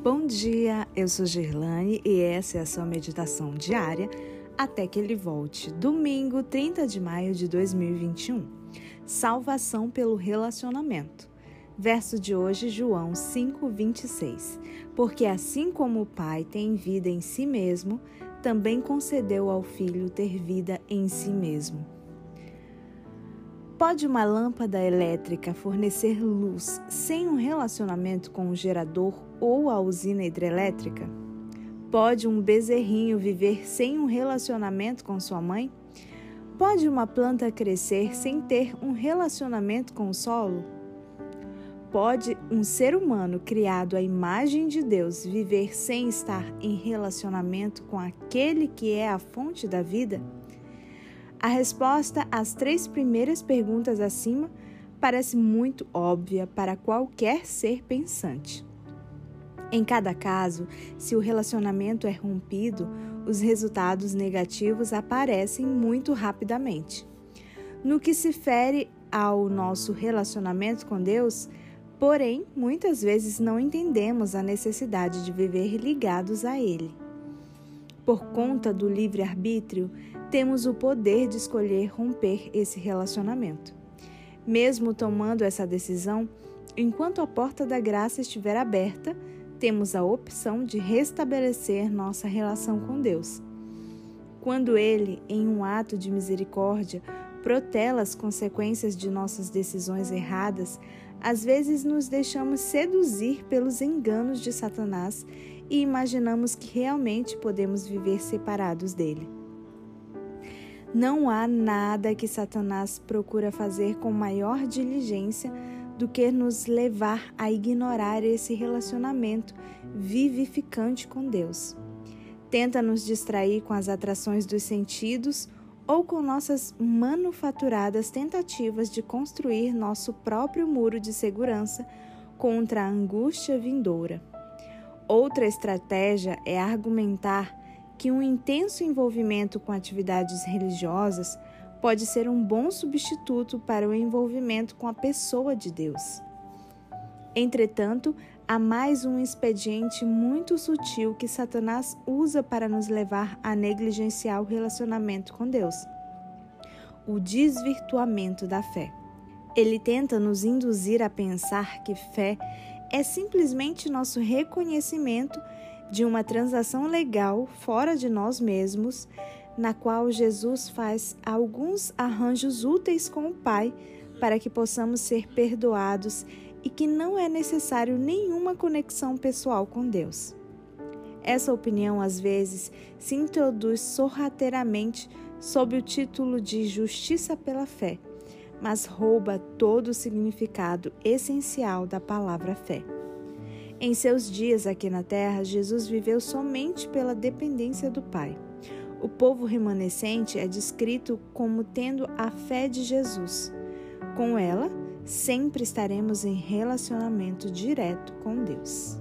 Bom dia, eu sou Gerlane e essa é a sua meditação diária até que ele volte. Domingo, 30 de maio de 2021. Salvação pelo relacionamento. Verso de hoje, João 5:26. Porque assim como o Pai tem vida em si mesmo, também concedeu ao Filho ter vida em si mesmo. Pode uma lâmpada elétrica fornecer luz sem um relacionamento com o gerador ou a usina hidrelétrica? Pode um bezerrinho viver sem um relacionamento com sua mãe? Pode uma planta crescer sem ter um relacionamento com o solo? Pode um ser humano criado à imagem de Deus viver sem estar em relacionamento com aquele que é a fonte da vida? A resposta às três primeiras perguntas acima parece muito óbvia para qualquer ser pensante. Em cada caso, se o relacionamento é rompido, os resultados negativos aparecem muito rapidamente. No que se fere ao nosso relacionamento com Deus, porém, muitas vezes não entendemos a necessidade de viver ligados a Ele. Por conta do livre-arbítrio, temos o poder de escolher romper esse relacionamento. Mesmo tomando essa decisão, enquanto a porta da graça estiver aberta, temos a opção de restabelecer nossa relação com Deus. Quando Ele, em um ato de misericórdia, protela as consequências de nossas decisões erradas, às vezes nos deixamos seduzir pelos enganos de Satanás e imaginamos que realmente podemos viver separados dele. Não há nada que Satanás procura fazer com maior diligência do que nos levar a ignorar esse relacionamento vivificante com Deus. Tenta nos distrair com as atrações dos sentidos ou com nossas manufaturadas tentativas de construir nosso próprio muro de segurança contra a angústia vindoura. Outra estratégia é argumentar que um intenso envolvimento com atividades religiosas pode ser um bom substituto para o envolvimento com a pessoa de Deus. Entretanto, há mais um expediente muito sutil que Satanás usa para nos levar a negligenciar o relacionamento com Deus: o desvirtuamento da fé. Ele tenta nos induzir a pensar que fé é simplesmente nosso reconhecimento de uma transação legal fora de nós mesmos, na qual Jesus faz alguns arranjos úteis com o Pai para que possamos ser perdoados e que não é necessário nenhuma conexão pessoal com Deus. Essa opinião, às vezes, se introduz sorrateiramente sob o título de justiça pela fé, mas rouba todo o significado essencial da palavra fé. Em seus dias aqui na terra, Jesus viveu somente pela dependência do Pai. O povo remanescente é descrito como tendo a fé de Jesus. Com ela, sempre estaremos em relacionamento direto com Deus.